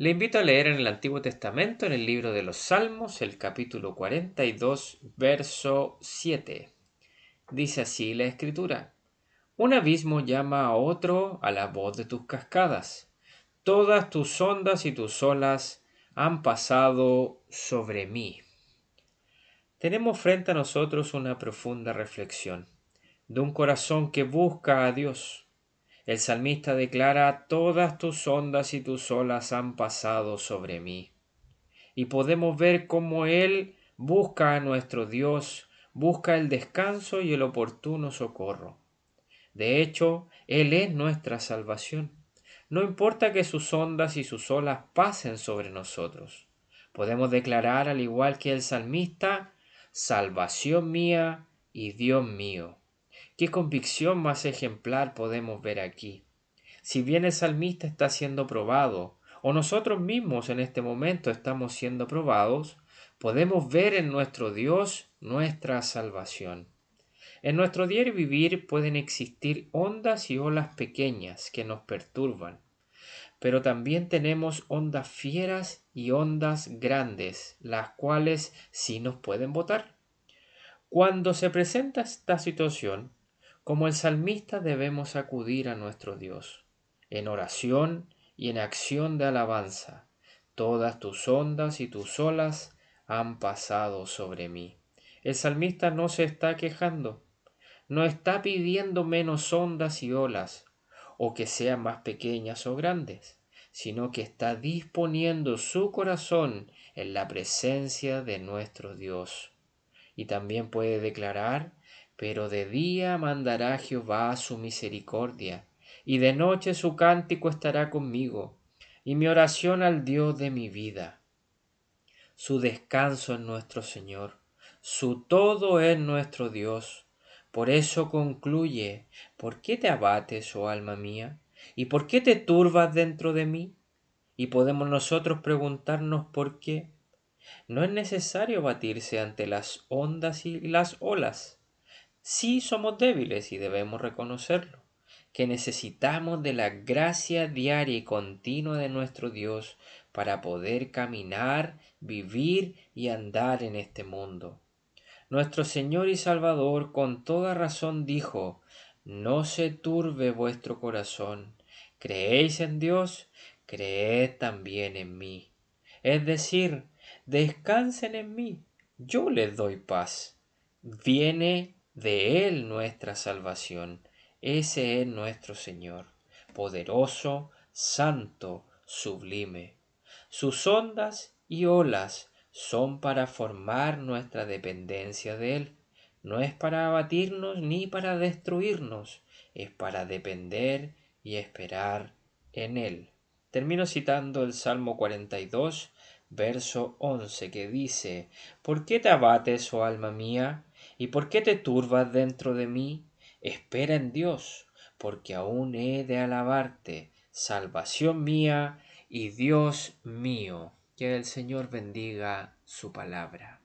Le invito a leer en el Antiguo Testamento, en el libro de los Salmos, el capítulo 42, verso 7. Dice así la escritura. Un abismo llama a otro a la voz de tus cascadas. Todas tus ondas y tus olas han pasado sobre mí. Tenemos frente a nosotros una profunda reflexión de un corazón que busca a Dios el salmista declara, todas tus ondas y tus olas han pasado sobre mí. Y podemos ver cómo Él busca a nuestro Dios, busca el descanso y el oportuno socorro. De hecho, Él es nuestra salvación. No importa que sus ondas y sus olas pasen sobre nosotros. Podemos declarar, al igual que el salmista, salvación mía y Dios mío. Qué convicción más ejemplar podemos ver aquí. Si bien el salmista está siendo probado, o nosotros mismos en este momento estamos siendo probados, podemos ver en nuestro Dios nuestra salvación. En nuestro diario vivir pueden existir ondas y olas pequeñas que nos perturban, pero también tenemos ondas fieras y ondas grandes, las cuales sí nos pueden botar. Cuando se presenta esta situación, como el salmista debemos acudir a nuestro Dios, en oración y en acción de alabanza. Todas tus ondas y tus olas han pasado sobre mí. El salmista no se está quejando, no está pidiendo menos ondas y olas, o que sean más pequeñas o grandes, sino que está disponiendo su corazón en la presencia de nuestro Dios. Y también puede declarar pero de día mandará Jehová su misericordia, y de noche su cántico estará conmigo, y mi oración al Dios de mi vida. Su descanso en nuestro Señor, su todo es nuestro Dios. Por eso concluye, ¿por qué te abates, oh alma mía? ¿Y por qué te turbas dentro de mí? Y podemos nosotros preguntarnos por qué. No es necesario batirse ante las ondas y las olas Sí somos débiles y debemos reconocerlo, que necesitamos de la gracia diaria y continua de nuestro Dios para poder caminar, vivir y andar en este mundo. Nuestro Señor y Salvador con toda razón dijo, No se turbe vuestro corazón, creéis en Dios, creed también en mí. Es decir, descansen en mí, yo les doy paz. Viene de Él nuestra salvación. Ese es nuestro Señor, poderoso, santo, sublime. Sus ondas y olas son para formar nuestra dependencia de Él. No es para abatirnos ni para destruirnos, es para depender y esperar en Él. Termino citando el Salmo 42, verso 11, que dice, ¿Por qué te abates, oh alma mía? ¿Y por qué te turbas dentro de mí? Espera en Dios, porque aún he de alabarte, salvación mía y Dios mío. Que el Señor bendiga su palabra.